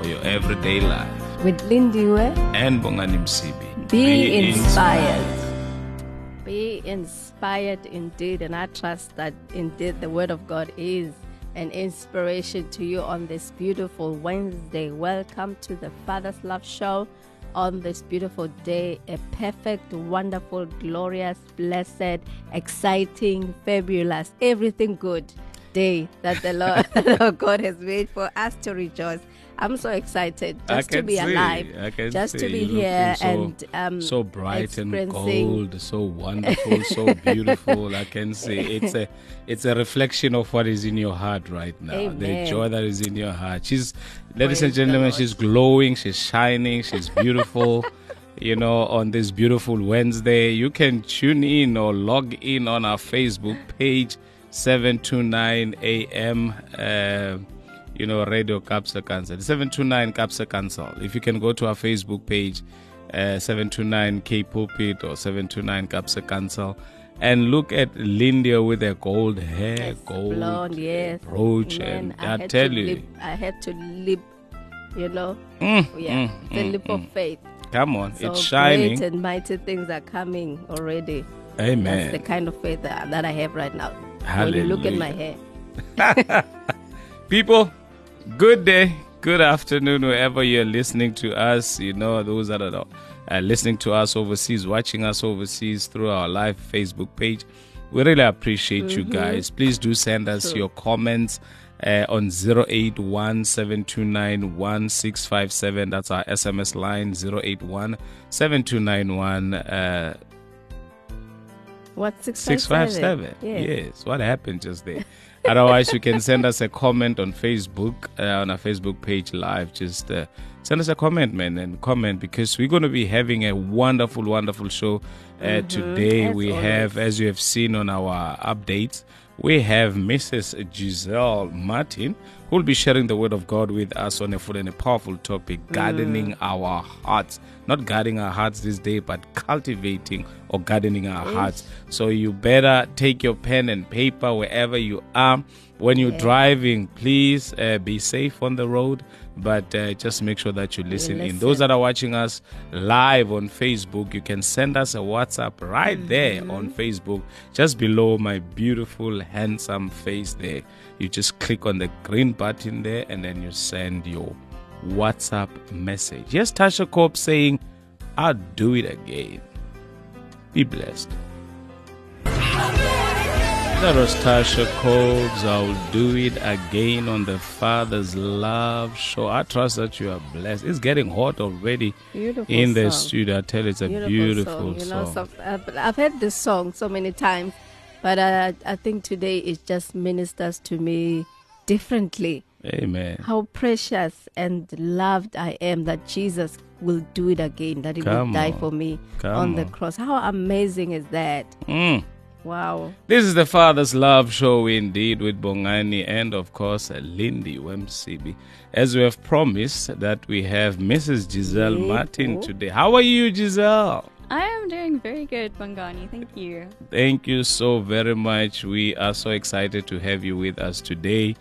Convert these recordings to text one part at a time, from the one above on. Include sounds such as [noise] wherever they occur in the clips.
for your everyday life. With Lindy Ware, And Bongani Msibi. be, inspired. Be inspired indeed, and I trust that indeed the Word of God is an inspiration to you on this beautiful Wednesday. Welcome to the Father's Love Show on this beautiful day. A perfect, wonderful, glorious, blessed, exciting, fabulous, everything good day that the Lord [laughs] God has made for us to rejoice. I'm so excited just to be see, alive, just to be You're here so- and um, so bright and gold, so wonderful, so beautiful. I can see it's a it's a reflection of what is in your heart right now. The joy that is in your heart. She's, ladies Praise and gentlemen, she's glowing, she's shining, she's beautiful. [laughs] you know, on this beautiful Wednesday, you can tune in or log in on our Facebook page, seven two nine a.m. Uh, you know, Radio Capsa Council, 729 Capsa Council. If you can go to our Facebook page, uh, 729 K Pulpit or 729 Capsa Council, and look at Lindia with her gold hair, Yes, gold blonde, yes. brooch, Amen. and I, had tell you, I had to lip, you know, mm, yeah, mm, the mm, lip of faith. come on, So it's shining. great and mighty things are coming already. Amen. That's the kind of faith that, that I have right now. When you look at my hair, [laughs] People, good day, good afternoon, wherever you're listening to us. You know, those that are uh, listening to us overseas, watching us overseas through our live Facebook page. We really appreciate you guys. Please do send us True. your comments uh, on 0817291657. That's our SMS line 0817291657. Uh, what six Six five seven. Yes. Yes. What happened just there? [laughs] Otherwise, you can send us a comment on Facebook uh, on our Facebook page live. Just uh, send us a comment, man, and comment because we're going to be having a wonderful, wonderful show uh, today. as we always. have, as you have seen on our updates, we have Mrs. Giselle Martin who will be sharing the word of God with us on a full and a powerful topic, gardening our hearts. Not guarding our hearts this day, but cultivating or gardening our hearts. So you better take your pen and paper wherever you are. When you're driving, please uh, be safe on the road, but uh, just make sure that you listen, in. Those that are watching us live on Facebook, you can send us a WhatsApp right there on Facebook, just below my beautiful, handsome face there. You just click on the green button there and then you send your WhatsApp message. Yes, Tasha Cobbs saying, I'll do it again. Be blessed. That was Tasha Cobbs. I'll do it again on the Father's Love Show. I trust that you are blessed. It's getting hot already Beautiful in the song. studio. I tell you, it's a beautiful, song. You know, so, I've, I've heard this song so many times, but uh, I think today it just ministers to me differently. Amen. How precious and loved I am that Jesus will do it again, that He Come will die on. for me Come on the cross. How amazing is that? Mm. Wow. This is the Father's Love Show indeed with Bongani and of course Lindy Wemsibi. As we have promised that we have Mrs. Giselle. Martin today. How are you, Giselle? I am doing very good, Bongani. Thank you. Thank you so very much. We are so excited to have you with us today.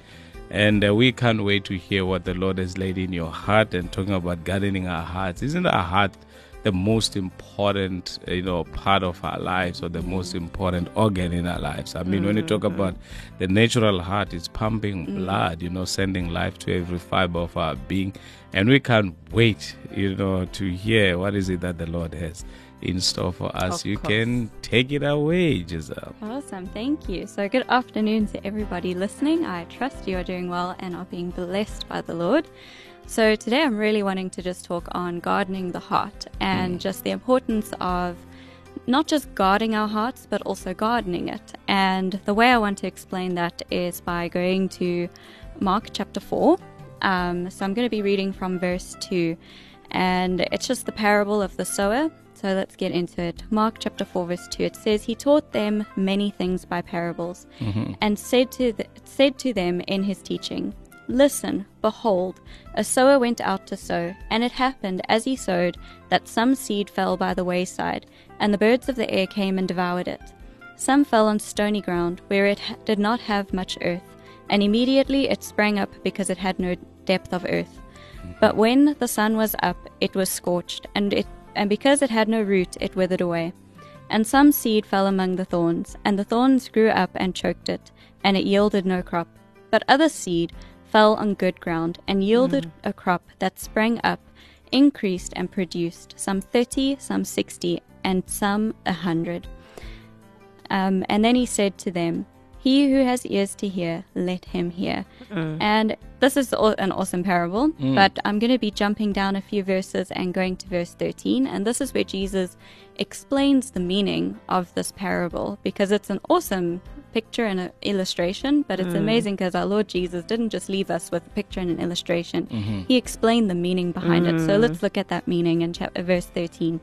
And uh, we can't wait to hear what the Lord has laid in your heart and talking about gardening our hearts. Isn't our heart the most important, uh, you know, part of our lives or the most important organ in our lives? I mean, when you talk about the natural heart, it's pumping blood, you know, sending life to every fiber of our being. And we can't wait, you know, to hear what is it that the Lord has in store for us. Of you course. can take it away, Giselle. Awesome. Thank you. So, good afternoon to everybody listening. I trust you are doing well and are being blessed by the Lord. So, today I'm really wanting to just talk on gardening the heart and just the importance of not just guarding our hearts, but also gardening it. And the way I want to explain that is by going to Mark chapter 4 Um, so I'm going to be reading from verse 2, and it's just the parable of the sower. So let's get into it. Mark chapter 4, verse 2. It says, He taught them many things by parables, mm-hmm. and said to, said to them in his teaching, Listen, behold, a sower went out to sow, and it happened as he sowed that some seed fell by the wayside, and the birds of the air came and devoured it. Some fell on stony ground, where it ha- did not have much earth, and immediately it sprang up because it had no depth of earth. Mm-hmm. But when the sun was up, it was scorched, and it and because it had no root, it withered away. And some seed fell among the thorns, and the thorns grew up and choked it, and it yielded no crop. But other seed fell on good ground, and yielded a crop that sprang up, increased, and produced some thirty, some sixty, and some a hundred. Um, and then he said to them, He who has ears to hear, let him hear. Mm. And this is an awesome parable, mm. but I'm going to be jumping down a few verses and going to verse 13. And this is where Jesus explains the meaning of this parable because it's an awesome picture and an illustration, but it's mm. amazing because our Lord Jesus didn't just leave us with a picture and an illustration, mm-hmm. He explained the meaning behind it. So let's look at that meaning in chapter, verse 13.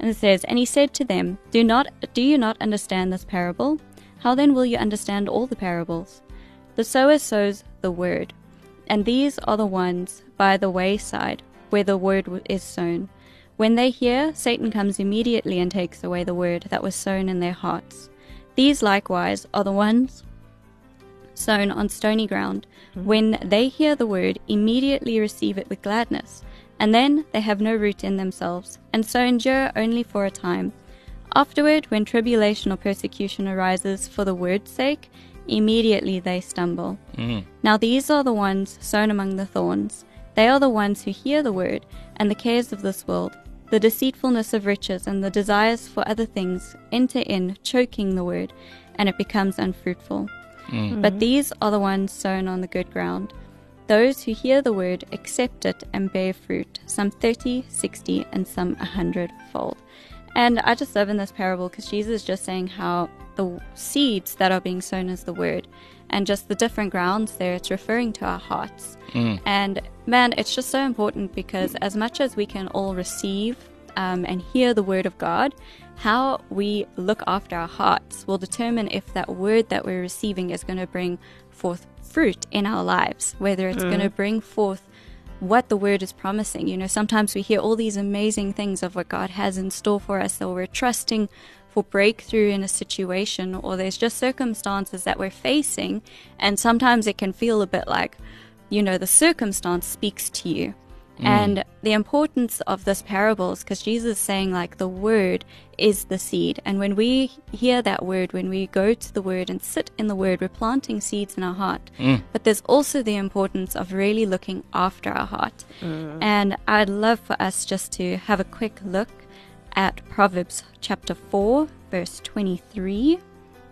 And it says, And he said to them, Do not do you not understand this parable? How then will you understand all the parables? The sower sows the word, and these are the ones by the wayside where the word is sown. When they hear, Satan comes immediately and takes away the word that was sown in their hearts. These likewise are the ones sown on stony ground. Mm-hmm. When they hear the word, immediately receive it with gladness, and then they have no root in themselves, and so endure only for a time. Afterward, when tribulation or persecution arises for the word's sake, immediately they stumble. Mm. Now these are the ones sown among the thorns. They are the ones who hear the word, and the cares of this world, the deceitfulness of riches, and the desires for other things enter in, choking the word, and it becomes unfruitful. Mm. Mm-hmm. But these are the ones sown on the good ground. Those who hear the word accept it and bear fruit, some 30, 60, and some a hundredfold. And I just love in this parable because Jesus is just saying how the seeds that are being sown is the word, and just the different grounds there, it's referring to our hearts. And man, it's just so important because as much as we can all receive um, and hear the word of God, how we look after our hearts will determine if that word that we're receiving is going to bring forth fruit in our lives, whether it's going to bring forth what the word is promising. You know, sometimes we hear all these amazing things of what God has in store for us, or we're trusting for breakthrough in a situation, or there's just circumstances that we're facing, and sometimes it can feel a bit like, you know, the circumstance speaks to you. Mm. And the importance of this parable is because Jesus is saying, like, the word is the seed. And when we hear that word, when we go to the word and sit in the word, we're planting seeds in our heart. Mm. But there's also the importance of really looking after our heart. Mm. And I'd love for us just to have a quick look at Proverbs chapter 4, verse 23.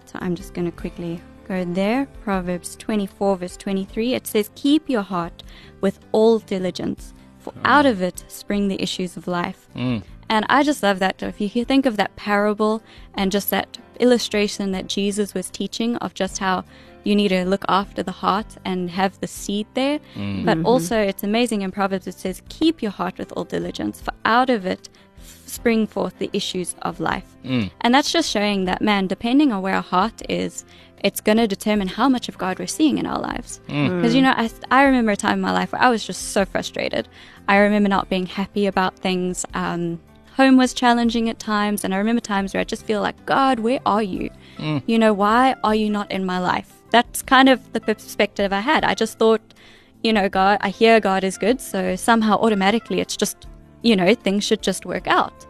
So I'm just going to quickly go there. Proverbs 24, verse 23. It says, Keep your heart with all diligence, for out of it spring the issues of life. Mm. And I just love that. If you think of that parable and just that illustration that Jesus was teaching of just how you need to look after the heart and have the seed there. Mm. But mm-hmm. also, it's amazing in Proverbs, it says, Keep your heart with all diligence, for out of it spring forth the issues of life. Mm. And that's just showing that, man, depending on where our heart is, it's going to determine how much of God we're seeing in our lives. Because, you know, I, I remember a time in my life where I was just so frustrated. I remember not being happy about things. Um, home was challenging at times. And I remember times where I just feel like, God, where are you? You know, why are you not in my life? That's kind of the perspective I had. I just thought, you know, God, I hear God is good. So somehow automatically it's just, you know, things should just work out.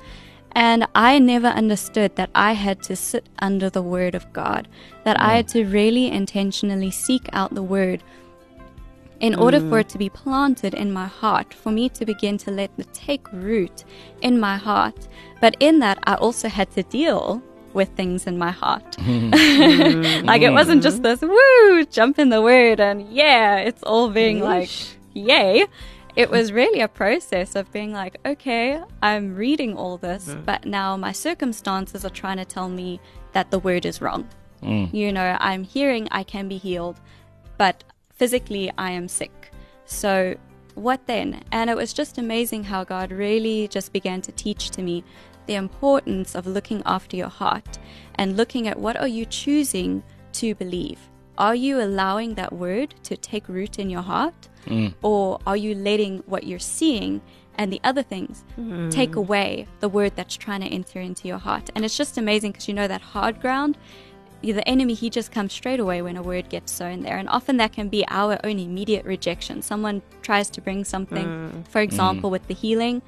And I never understood that I had to sit under the Word of God, that I had mm. to really intentionally seek out the Word in order for it mm. to be planted in my heart, for me to begin to let it take root in my heart. But in that, I also had to deal with things in my heart. [laughs] [laughs] like it wasn't just mm. this woo, jump in the Word and yeah, it's all being like, yay it was really a process of being like, okay, I'm reading all this, but now my circumstances are trying to tell me that the word is wrong. Mm. You know, I'm hearing I can be healed, but physically I am sick. So, what then? And it was just amazing how God really just began to teach to me the importance of looking after your heart and looking at what are you choosing to believe. Are you allowing that word to take root in your heart? Mm. Or are you letting what you're seeing and the other things mm. take away the word that's trying to enter into your heart? And it's just amazing because you know that hard ground, the enemy, he just comes straight away when a word gets sown there. And often that can be our own immediate rejection. Someone tries to bring something, mm. for example, with the healing.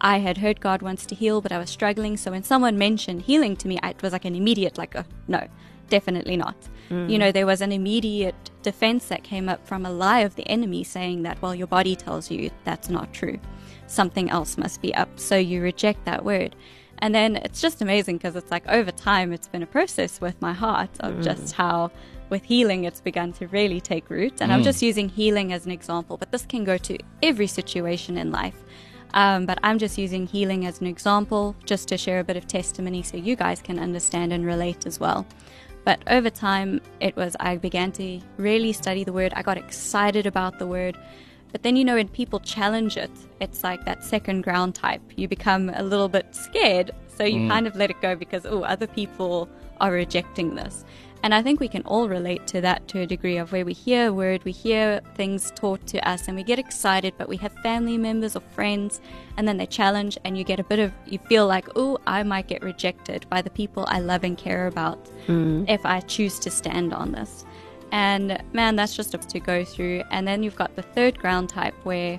I had heard God wants to heal, but I was struggling. So when someone mentioned healing to me, it was like an immediate, like, a, no, definitely not. You mm. know, there was an immediate defense that came up from a lie of the enemy saying that, well, your body tells you that's not true. Something else must be up. So you reject that word. And then it's just amazing because it's like over time, it's been a process with my heart of mm. just how with healing it's begun to really take root. And I'm mm. just using healing as an example, but this can go to every situation in life. Um, but I'm just using healing as an example just to share a bit of testimony so you guys can understand and relate as well. But over time, it was I began to really study the word. I got excited about the word. But then, you know, when people challenge it, it's like that second ground type. You become a little bit scared. So you mm. kind of let it go because, oh, other people are rejecting this. And I think we can all relate to that to a degree of where we hear a word, we hear things taught to us, and we get excited, but we have family members or friends, and then they challenge, and you get a bit of, you feel like, oh, I might get rejected by the people I love and care about hmm. if I choose to stand on this. And man, that's just to go through. And then you've got the third ground type where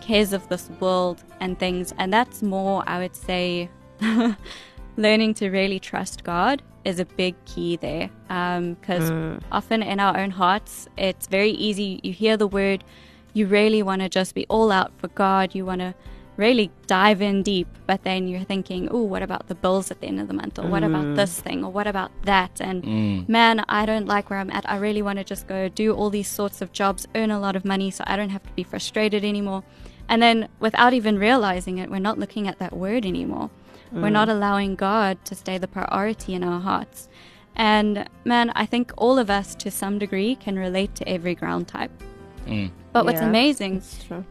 cares of this world and things, and that's more, I would say, [laughs] learning to really trust God is a big key there. Um, because mm. often in our own hearts, it's very easy. You hear the word, you really want to just be all out for God. You want to really dive in deep, but then you're thinking, oh, what about the bills at the end of the month? Or what about mm. this thing? Or what about that? And mm. man, I don't like where I'm at. I really want to just go do all these sorts of jobs, earn a lot of money so I don't have to be frustrated anymore. And then without even realizing it, we're not looking at that word anymore. We're not mm. allowing God to stay the priority in our hearts. And man, I think all of us to some degree can relate to every ground type. Mm. But what's Yeah, amazing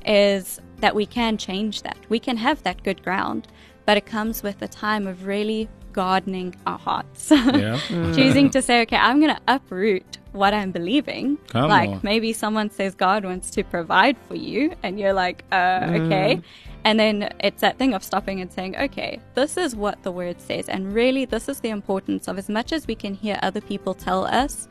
is that we can change that. We can have that good ground, but it comes with a time of really gardening our hearts. [laughs] Yeah. Mm. Choosing to say, okay, I'm going to uproot what I'm believing. Come like on. maybe someone says God wants to provide for you, and you're like, uh, okay. And then it's that thing of stopping and saying, okay, this is what the word says. And really, this is the importance of as much as we can hear other people tell us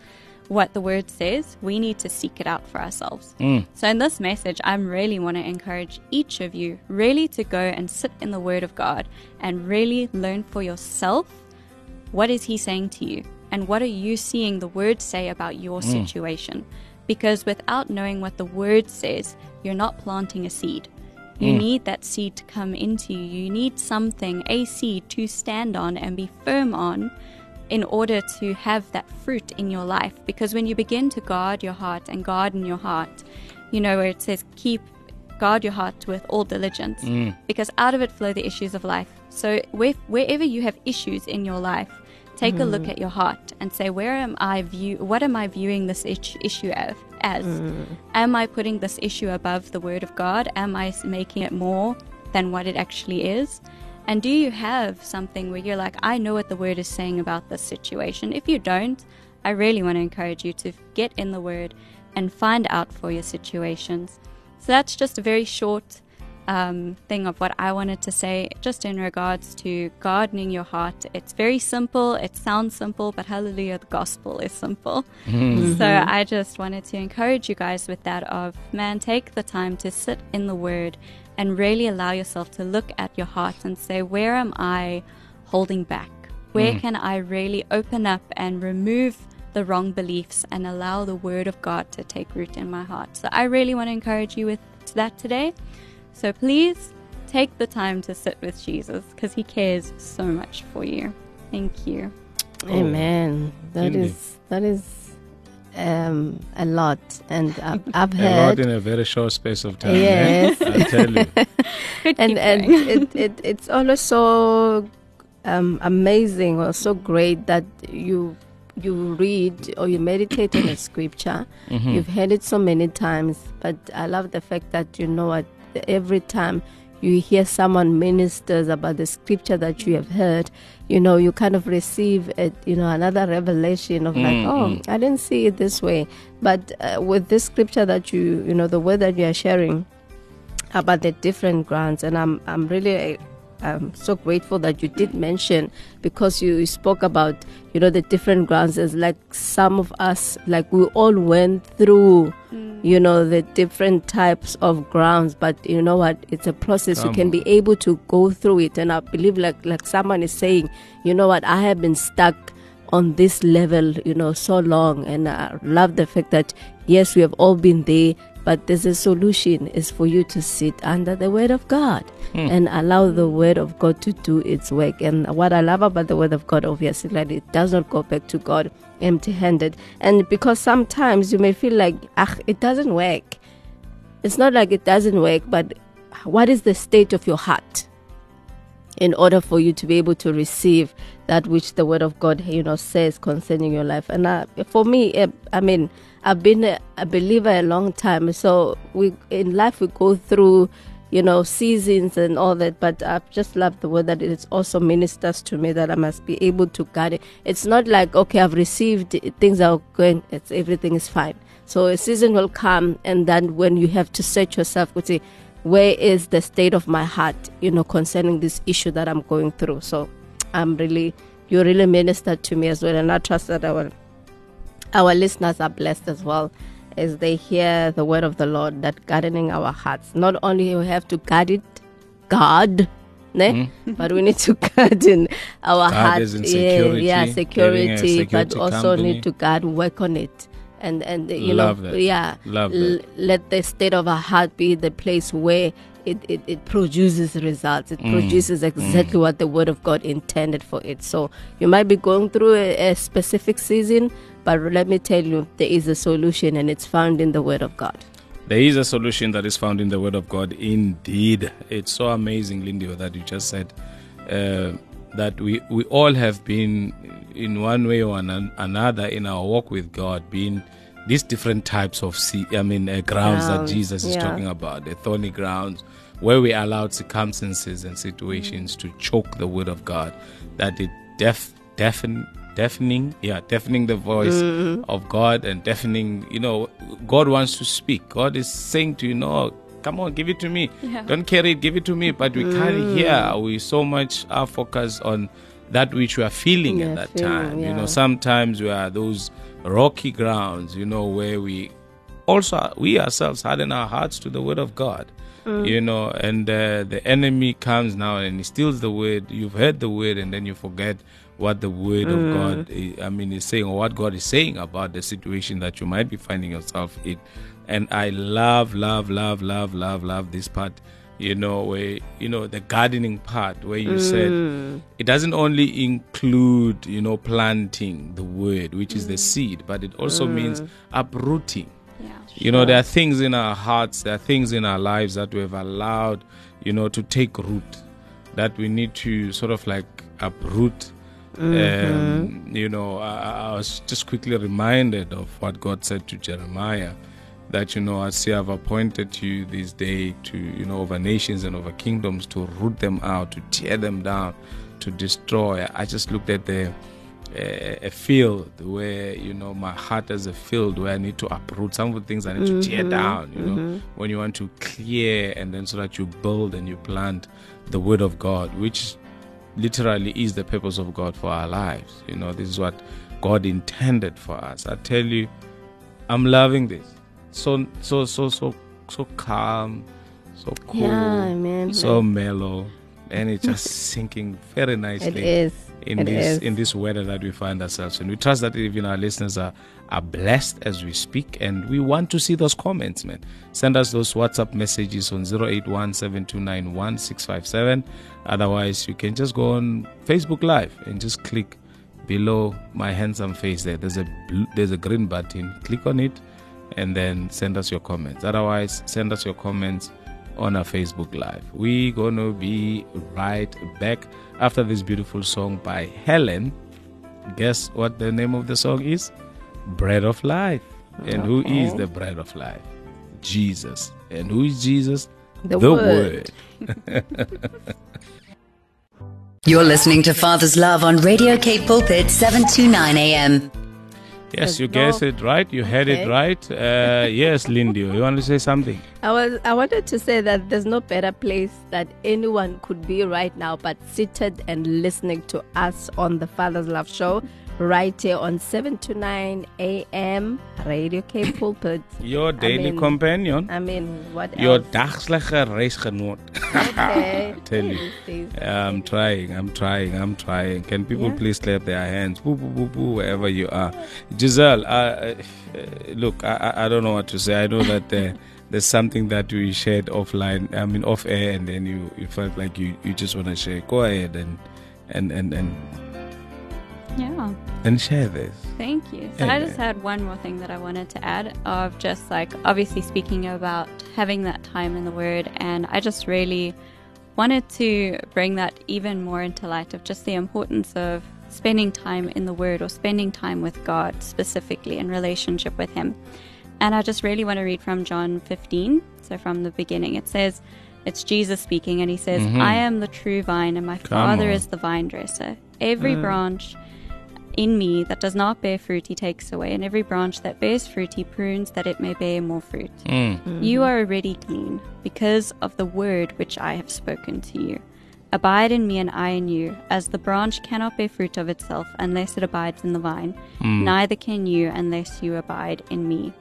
what the word says, we need to seek it out for ourselves. Mm. So, in this message, I really want to encourage each of you really to go and sit in the word of God and really learn for yourself what is he saying to you? And what are you seeing the word say about your mm. situation? Because without knowing what the word says you're not planting a seed you mm. need that seed to come into you. You need something a seed to stand on and be firm on in order to have that fruit in your life. Because when you begin to guard your heart and garden your heart you know where it says keep guard your heart with all diligence. Mm. Because out of it flow the issues of life. So where, wherever you have issues in your life take a look mm. at your heart and say where am i view what am i viewing this issue of, as? Mm. Am i putting this issue above the word of god? Am I making it more than what it actually is? And do you have something where you're like i know what the word is saying about this situation. If you don't i really want to encourage you to get in the word and find out for your situations. So that's just a very short um, thing of what I wanted to say, just in regards to gardening your heart. It's very simple. It sounds simple, but hallelujah, the gospel is simple. Mm-hmm. So mm-hmm. I just wanted to encourage you guys with that of man, take the time to sit in the Word and really allow yourself to look at your heart and say, where am I holding back? Where mm. can I really open up and remove the wrong beliefs and allow the Word of God to take root in my heart? So I really want to encourage you with that today. So please take the time to sit with Jesus because he cares so much for you. Thank you. Amen. That Indeed. is that is um, a lot, and I've, [laughs] I've A lot in a very short space of time. Yes. eh? I tell you. [laughs] And and it, it it's always so um, amazing or so great that you you read or you meditate on a scripture, you've heard it so many times, but I love the fact that you know what every time you hear someone ministers about the scripture that you have heard, you know, you kind of receive it, you know, another revelation of like, oh, I didn't see it this way. But uh, with this scripture that you, you know, the word that you are sharing about the different grounds, and I'm, I'm really I'm so grateful that you did mention because you spoke about you know the different grounds as like some of us like we all went through mm. you know the different types of grounds but you know what? It's a process. Come you can on. be able to go through it. And i believe like like someone is saying you know what? I have been stuck on this level, you know, so long. And I love the fact that, yes, we have all been there, but there's a solution is for you to sit under the word of God and allow the word of God to do its work. And what I love about the word of God, obviously, like it does not go back to God empty handed. And because sometimes you may feel like, ah, it doesn't work. It's not like it doesn't work, but what is the state of your heart? In order for you to be able to receive that which the word of God, you know, says concerning your life. And uh, for me, uh, I mean, I've been a, believer a long time. So we in life we go through, you know, seasons and all that. But I've just loved the word that it also ministers to me that I must be able to guard it. It's not like okay, I've received things are going, it's everything is fine. So a season will come, and then when you have to search yourself, would say, where is the state of my heart, you know, concerning this issue that I'm going through. So I'm really, you really ministered to me as well, and I trust that our our listeners are blessed as well as they hear the word of the Lord that gardening our hearts. Not only we have to guard it, guard. Ne? Hmm? [laughs] But we need to garden our Guard hearts. in yeah, security, yeah, security, but security also company. need to guard, work on it. And and you Love know, that. yeah, Love that. let the state of our heart be the place where it, it, it produces results. It Mm. produces exactly what the Word of God intended for it. So you might be going through a, a specific season, but let me tell you, there is a solution and it's found in the Word of God. There is a solution that is found in the Word of God. Indeed, it's so amazing, Lindy, that you just said uh, that we we all have been, in one way or an- another, in our walk with God, being these different types of sea, I mean, uh, grounds that Grounds, Jesus is yeah. talking about, the thorny grounds, where we allowed circumstances and situations to choke the Word of God, that it deaf, deafen, deafening, yeah, deafening the voice Mm-hmm. of God and deafening. You know, God wants to speak. God is saying to you, no, come on, give it to me. Yeah. Don't carry it, give it to me. But we Mm. can't hear. We so much are focused on that which we are feeling Yeah, at that feeling, time. You know, sometimes we are those rocky grounds. You know, where we also we ourselves harden our hearts to the word of God. You know, and uh, the enemy comes now and he steals the word. You've heard the word, and then you forget what the word of God, i- I mean, is saying, or what God is saying about the situation that you might be finding yourself in. And I love, love, love, love, love, love this part. You know, where you know the gardening part, where you said mm. it doesn't only include, you know, planting the word, which is the mm. seed, but it also means mm. uprooting. Yeah. You know, there are things in our hearts, there are things in our lives that we have allowed, you know, to take root, that we need to sort of like uproot. Mm-hmm. Um, you know, I, I was just quickly reminded of what God said to Jeremiah that, you know, I see I've appointed you this day to, you know, over nations and over kingdoms to root them out, to tear them down, to destroy. I just looked at the a, a field where you know my heart is a field where I need to uproot some of the things I need to tear mm-hmm. down. You know, mm-hmm. when you want to clear and then so that you build and you plant the word of God, which literally is the purpose of God for our lives. You know, this is what God intended for us. I tell you, I'm loving this. So so so so so calm, so cool, Yeah, man. so mellow, and it's just [laughs] sinking very nicely It is. in It this is. in this weather that we find ourselves in. We trust that even our listeners are are blessed as we speak, and we want to see those comments, man. Send us those WhatsApp messages on 0817291657. Otherwise, you can just go on Facebook Live and just click below my handsome face there. There's a blue, there's a green button. Click on it, and then send us your comments. Otherwise, send us your comments on our Facebook Live. We're gonna be right back after this beautiful song by Helen Guess what the name of the song is? Bread of Life. And who uh-huh. is the bread of life? Jesus. And who is Jesus? The Word. Word. [laughs] You're listening to Father's Love on Radio Cape Pulpit 729 AM. Yes, you guessed it right. You had it right. Uh, [laughs] yes, Lindy, you want to say something? I was I wanted to say that there's no better place that anyone could be right now but seated and listening to us on the Father's Love Show right here on 7 to 9 a.m. Radio Cape [coughs] Pulpit. Your daily mean- companion. I mean, what Your else? dagslige reisgenoot. Okay. [laughs] tell you. I'm trying, I'm trying, I'm trying. Can people Yeah. please clap their hands? Boo, boo, boo, boo, wherever you are. Giselle, uh, uh, look, I, I- I don't know what to say. I know that uh, [laughs] there's something that we shared offline, I mean, off air, and then you, you felt like you, you just want to share. Go ahead and, and, and, and, Yeah. and share this. Thank you. So I just had one more thing that I wanted to add of just like obviously speaking about having that time in the Word, and I just really wanted to bring that even more into light of just the importance of spending time in the Word or spending time with God specifically in relationship with Him. And I just really want to read from John 15. So from the beginning, it says, it's Jesus speaking, and he says, mm-hmm. I am the true vine, and my Father on. is the vine dresser. Every mm. branch in me that does not bear fruit, he takes away, and every branch that bears fruit, he prunes that it may bear more fruit. Mm. You are already clean because of the word which I have spoken to you. Abide in me, and I in you. As the branch cannot bear fruit of itself unless it abides in the vine, mm. neither can you unless you abide in me.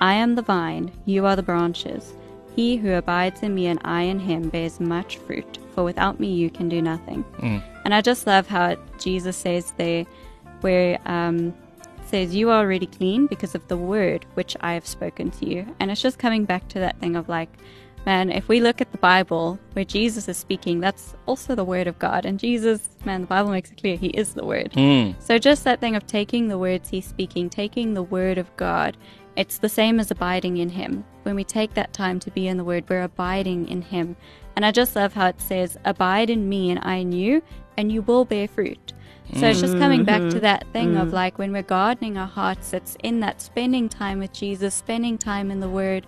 I am the vine, you are the branches. He who abides in me and I in him bears much fruit, for without me you can do nothing. Mm. And I just love how Jesus says there, where um, it says, You are already clean because of the word which I have spoken to you. And it's just coming back to that thing of like, man, if we look at the Bible where Jesus is speaking, that's also the word of God. And Jesus, man, the Bible makes it clear he is the word. So just that thing of taking the words he's speaking, taking the word of God, it's the same as abiding in him. When we take that time to be in the word, we're abiding in him. And I just love how it says, Abide in me and I in you, and you will bear fruit. So it's just coming back to mm-hmm. that thing of mm. like when we're gardening our hearts, it's in that spending time with Jesus, spending time in the Word,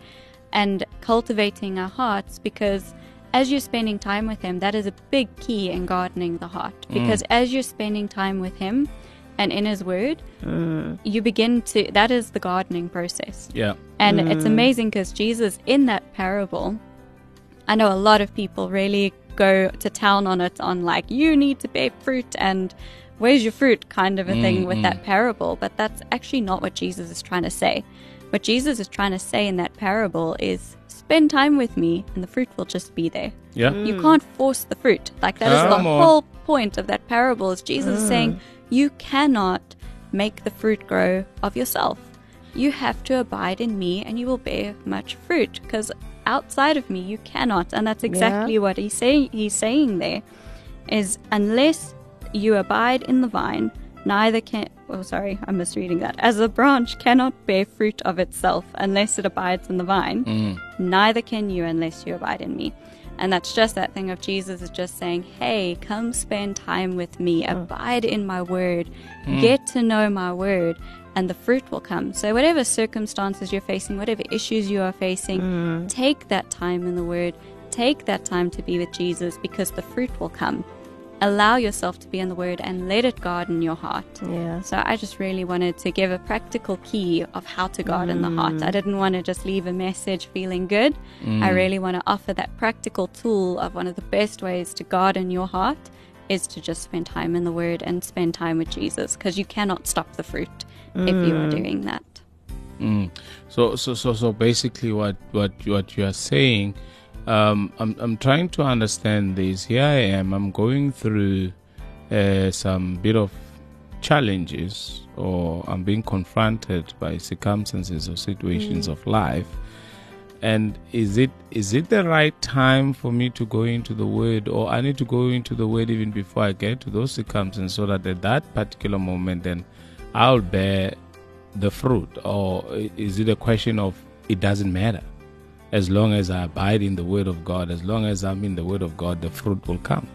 and cultivating our hearts because as you're spending time with Him, that is a big key in gardening the heart. Mm. Because as you're spending time with Him and in His Word, mm. you begin to, that is the gardening process. Yeah. And it's amazing because Jesus, in that parable, I know a lot of people really go to town on it on like, you need to bear fruit and where's your fruit kind of a thing mm, with mm. that parable. But that's actually not what Jesus is trying to say. What Jesus is trying to say in that parable is spend time with me and the fruit will just be there. Yeah. Mm. You can't force the fruit. Like that is the on. whole point of that parable is Jesus is saying you cannot make the fruit grow of yourself. You have to abide in me and you will bear much fruit because outside of me you cannot. And that's exactly what he's saying he's saying there is unless you abide in the vine, neither can oh sorry, I'm misreading that. As a branch cannot bear fruit of itself unless it abides in the vine, mm. neither can you unless you abide in me. And that's just that thing of Jesus is just saying, Hey, come spend time with me, mm. abide in my word, mm. get to know my word, and the fruit will come. So, whatever circumstances you're facing, whatever issues you are facing, take that time in the word, take that time to be with Jesus because the fruit will come. Allow yourself to be in the word and let it garden your heart. Yeah. So I just really wanted to give a practical key of how to garden the heart. I mm. didn't want to just leave a message feeling good. I mm. really want to offer that practical tool of one of the best ways to garden your heart is to just spend time in the Word and spend time with Jesus because you cannot stop the fruit if you are mm. doing that. Mm. So so so so basically, what what what you are saying, um, I'm I'm trying to understand this. Here I am. I'm going through uh, some bit of challenges, or I'm being confronted by circumstances or situations of life. And is it is it the right time for me to go into the word, or I need to go into the word even before I get to those circumstances, so that at that particular moment, then I'll bear the fruit, or is it a question of it doesn't matter? As long as I abide in the Word of God, as long as I'm in the Word of God, the fruit will come.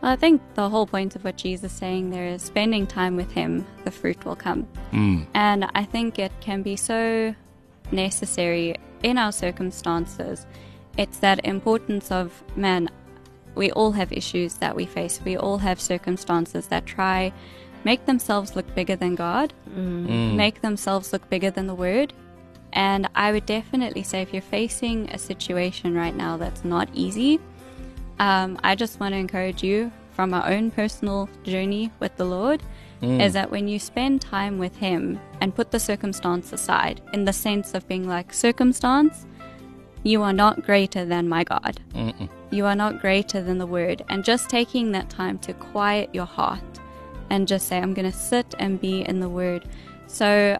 Well, I think the whole point of what Jesus is saying there is spending time with Him, the fruit will come. Mm. And I think it can be so necessary in our circumstances. It's that importance of, man, we all have issues that we face. We all have circumstances that try make themselves look bigger than God, make themselves look bigger than the Word. And I would definitely say if you're facing a situation right now that's not easy, um, I just want to encourage you from our own personal journey with the Lord is that when you spend time with Him and put the circumstance aside, in the sense of being like, circumstance, you are not greater than my God. You are not greater than the Word. And just taking that time to quiet your heart and just say, I'm going to sit and be in the Word. So,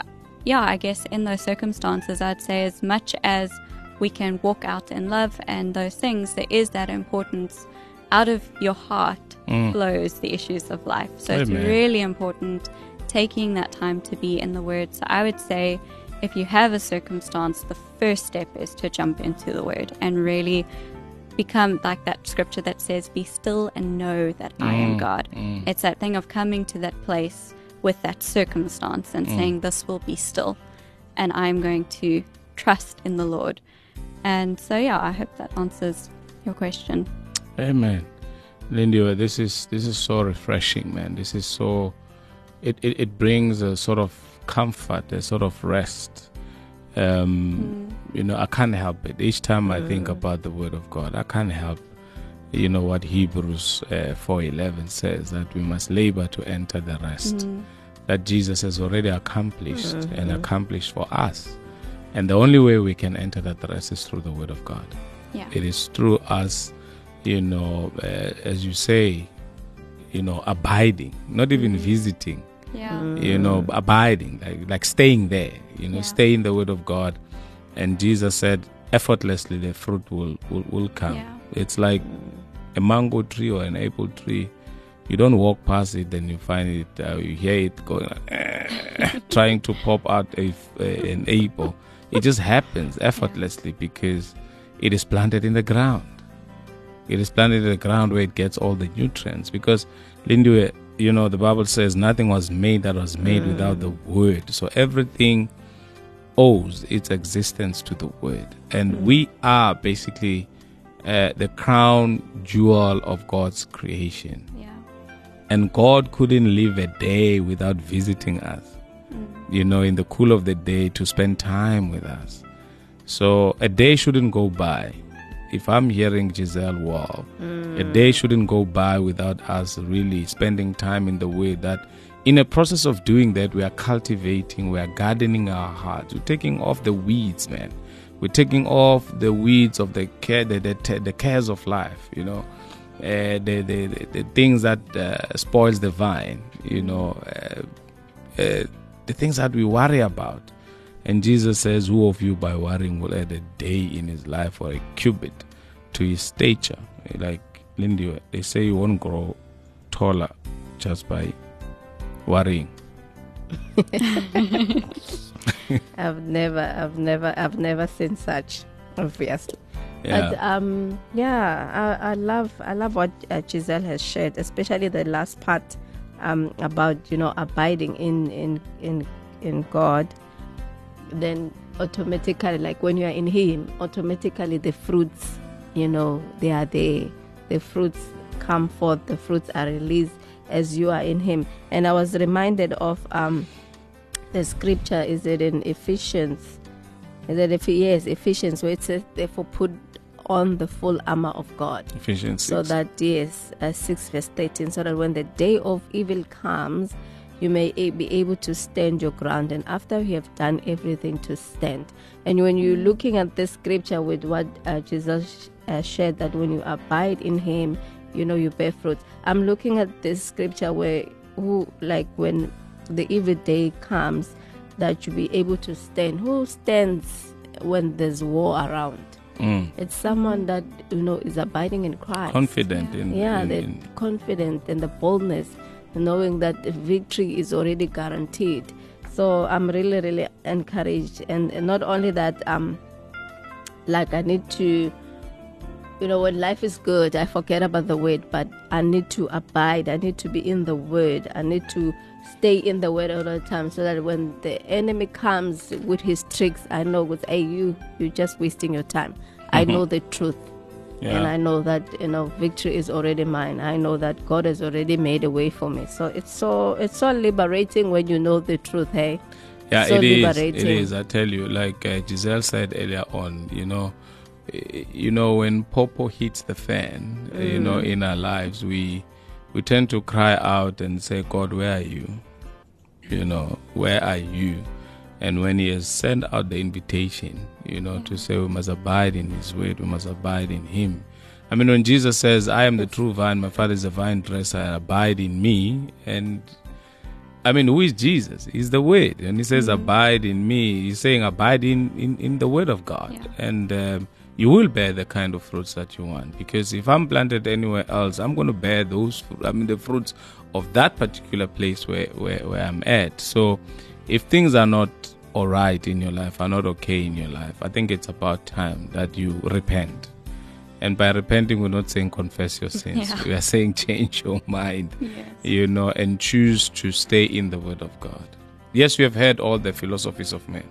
yeah, I guess in those circumstances, I'd say as much as we can walk out in love and those things, there is that importance. Out of your heart mm. flows the issues of life. So it's really important taking that time to be in the Word. So I would say if you have a circumstance, the first step is to jump into the Word and really become like that scripture that says, Be still and know that I am mm. God. Mm. It's that thing of coming to that place with that circumstance and saying, This will be still, and I'm going to trust in the Lord. And so, yeah, I hope that answers your question. Amen. Lindy, this is this is so refreshing, man. This is so it, it, it brings a sort of comfort, a sort of rest. Um, You know, I can't help it. Each time I think about the Word of God, I can't help. You know what Hebrews uh, four eleven says that we must labor to enter the rest that Jesus has already accomplished mm-hmm. and accomplished for us. And the only way we can enter that rest is through the Word of God. Yeah. It is through us, you know, uh, as you say, you know, abiding, not even mm-hmm. visiting, Yeah. you know, mm-hmm. abiding, like, like staying there, you know, Yeah. stay in the Word of God. And Jesus said, effortlessly the fruit will, will, will come. Yeah. It's like a mango tree or an apple tree. You don't walk past it, then you find it, uh, you hear it going, like, [laughs] trying to pop out a, a, an apple. It just happens effortlessly because it is planted in the ground. It is planted in the ground where it gets all the nutrients. Because, Lindy, you know, the Bible says nothing was made that was made without the word. So everything owes its existence to the word. And we are basically uh, the crown jewel of God's creation. Yeah. And God couldn't live a day without visiting us, you know, in the cool of the day to spend time with us. So a day shouldn't go by. If I'm hearing Giselle Wall, a mm. day shouldn't go by without us really spending time in the way that in a process of doing that, we are cultivating, we are gardening our hearts. We're taking off the weeds, man. We're taking off the weeds of the care, the, the, the cares of life, you know, uh, the, the, the, things that uh, spoils the vine, you know, uh, uh, the things that we worry about. And Jesus says, Who of you by worrying will add a day in his life or a cubit to his stature? Like Lindy, they say you won't grow taller just by worrying. [laughs] I've never, I've never, I've never seen such. Obviously, Yeah. but um, yeah, I, I love, I love what uh, Giselle has shared, especially the last part um about you know abiding in in in in God. Then automatically, like when you are in Him, automatically the fruits, you know, they are there. The fruits come forth. The fruits are released as you are in Him. And I was reminded of um the scripture is it in Ephesians? Is it if yes, Ephesians where it says therefore put on the full armor of God. Ephesians So 6. that yes, uh, six verse thirteen, so that when the day of evil comes, you may be able to stand your ground, and after you have done everything to stand. And when you're looking at this scripture with what uh, Jesus uh, shared, that when you abide in Him, you know you bear fruit. I'm looking at this scripture where who like when the evil day comes, that you be able to stand. Who stands when there's war around? Mm. It's someone that you know is abiding in Christ. Confident in, yeah, in, the in confident and the boldness, knowing that the victory is already guaranteed. So I'm really, really encouraged, and, and not only that, um, like I need to you know, when life is good, I forget about the word, but I need to abide. I need to be in the word. I need to stay in the word all the time so that when the enemy comes with his tricks, I know with hey you you're just wasting your time. I know the truth. Yeah. And I know that you know victory is already mine. I know that God has already made a way for me. So it's so it's so liberating when you know the truth. Hey, Yeah, so it is. It is. I tell you, like uh, Giselle said earlier on, you know, you know when popo hits the fan, uh, you know, in our lives, we we tend to cry out and say, God, where are you? You know, where are you? And when He has sent out the invitation, you know, to say we must abide in His word, we must abide in Him. I mean, when Jesus says, "I am the true vine, my Father is the vine dresser, and abide in me," and I mean, who is Jesus? He's the Word. And he says, Abide in me. He's saying, Abide in, in, in the Word of God. Yeah. And um, you will bear the kind of fruits that you want. Because if I'm planted anywhere else, I'm going to bear those, I mean, the fruits of that particular place where, where, where I'm at. So if things are not all right in your life, are not okay in your life, I think it's about time that you repent. And by repenting, we're not saying confess your [laughs] sins. Yeah. We are saying [laughs] change your mind Yes. you know, and choose to stay in the Word of God. Yes, you have heard all the philosophies of men.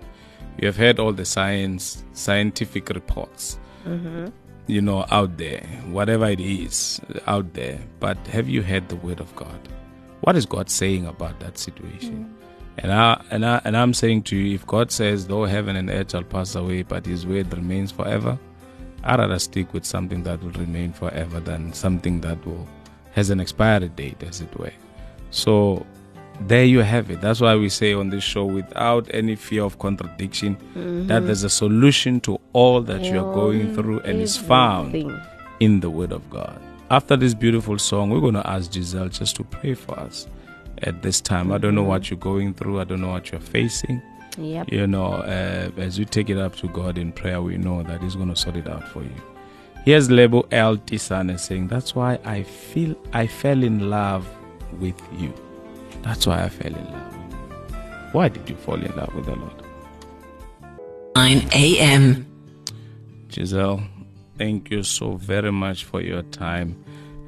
You have heard all the science, scientific reports, mm-hmm. you know, out there, whatever it is out there. But have you heard the Word of God? What is God saying about that situation? Mm. And I and I and I'm saying to you, if God says, "Though heaven and earth shall pass away, but His word remains forever," I'd rather stick with something that will remain forever than something that will has an expiry date, as it were. So there you have it. That's why we say on this show, without any fear of contradiction, that there's a solution to all that you are going through, and is found in the Word of God. After this beautiful song, we're going to ask Giselle just to pray for us at this time. I don't know what you're going through, I don't know what you're facing. Yep. You know, uh, as you take it up to God in prayer, we know that He's going to sort it out for you. Here's Lebo L. Tisane saying, That's why I feel I fell in love with you. That's why I fell in love with you. Why did you fall in love with the Lord? 9 a.m. Giselle, thank you so very much for your time.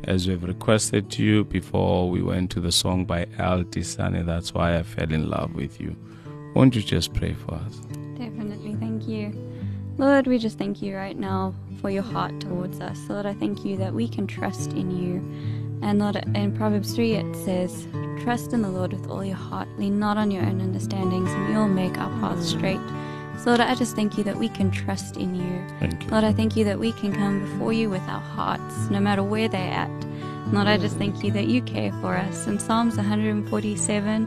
As we've requested to you before we went to the song by Al Tisani, that's why I fell in love with you. Won't you just pray for us? Definitely. Thank you. Lord, we just thank you right now for your heart towards us. Lord, I thank you that we can trust in you. And Lord, in Proverbs 3 it says, Trust in the Lord with all your heart, lean not on your own understandings, and you'll make our paths straight. So Lord, I just thank you that we can trust in you. Thank you. Lord, I thank you that we can come before you with our hearts, no matter where they're at. Lord, I just thank you that you care for us. In Psalms 147,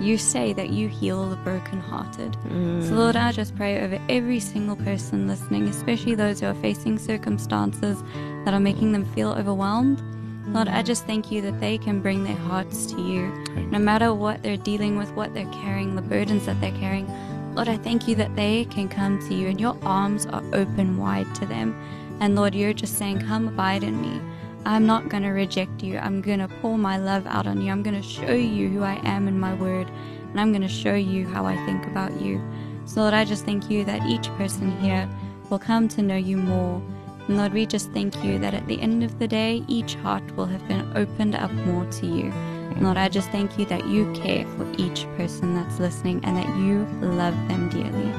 you say that you heal the brokenhearted. Mm. So, Lord, I just pray over every single person listening, especially those who are facing circumstances that are making them feel overwhelmed. Lord, I just thank you that they can bring their hearts to you, no matter what they're dealing with, what they're carrying, the burdens that they're carrying. Lord, I thank you that they can come to you and your arms are open wide to them. And Lord, you're just saying, Come abide in me. I'm not going to reject you. I'm going to pour my love out on you. I'm going to show you who I am in my word. And I'm going to show you how I think about you. So, Lord, I just thank you that each person here will come to know you more. And Lord, we just thank you that at the end of the day, each heart will have been opened up more to you. And Lord, I just thank you that you care for each person that's listening and that you love them dearly.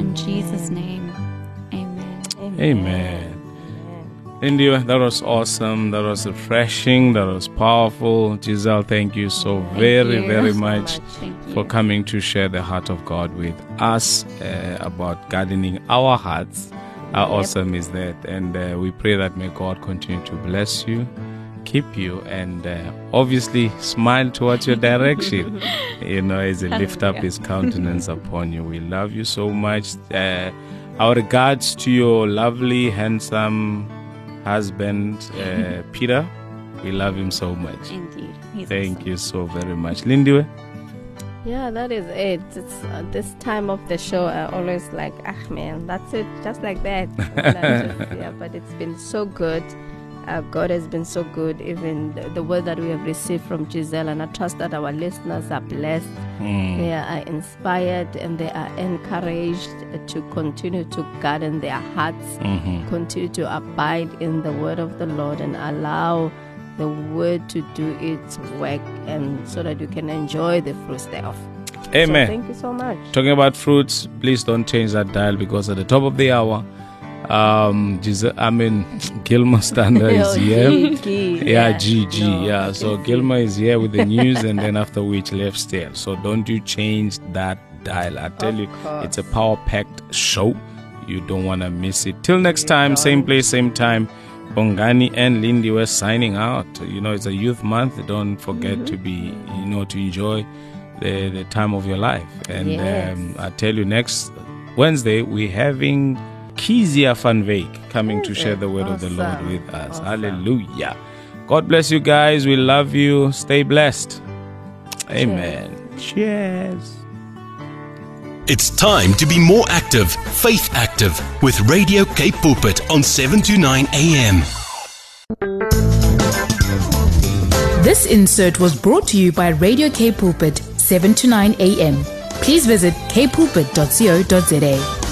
In Jesus' name, amen. Amen. India, that was awesome. That was refreshing. That was powerful. Giselle, thank you so very, you very so much, for coming to share the heart of God with us uh, about gardening our hearts. How awesome is that? And uh, we pray that may God continue to bless you, keep you, and uh, obviously smile towards your direction. [laughs] you know, as He lift up His countenance upon you. We love you so much. Uh, our regards to your lovely, handsome husband, uh, [laughs] Peter. We love him so much. Indeed. He's Thank awesome. you so very much. Lindiwe? Yeah, that is it. It's uh, this time of the show. I always like, ah man, that's it, just like that. [laughs] Just- yeah, but it's been so good, Uh, God has been so good, even the, the word that we have received from Giselle, and I trust that our listeners are blessed. They are inspired and they are encouraged to continue to garden their hearts, continue to abide in the word of the Lord, and allow the word to do its work, and so that you can enjoy the fruits thereof. Amen. So thank you so much. Talking about fruits, please don't change that dial because at the top of the hour, um, Gise- I mean, [laughs] Gilmer Stander is [laughs] Oh, here. Yeah, yeah. GG. No, yeah, so. Gilmer is here with the news, and then after which left still. So don't you change that dial. I tell Of you, course. it's a power packed show. You don't want to miss it. Till next time, same place, same time. Bongani and Lindiwe signing out. You know, it's a youth month. Don't forget Mm-hmm. to be, you know, to enjoy the, the time of your life. And Yes. um, I tell you, next Wednesday, we're having Kezia Van Veek coming to share the word of the Lord with us. Awesome. Hallelujah. God bless you guys. We love you. Stay blessed. Amen. Cheers. It's time to be more active, faith active, with Radio Cape Pulpit on 7 to 9 a.m. This insert was brought to you by Radio Cape Pulpit, 7 to 9 a.m. Please visit capepulpit.co.za.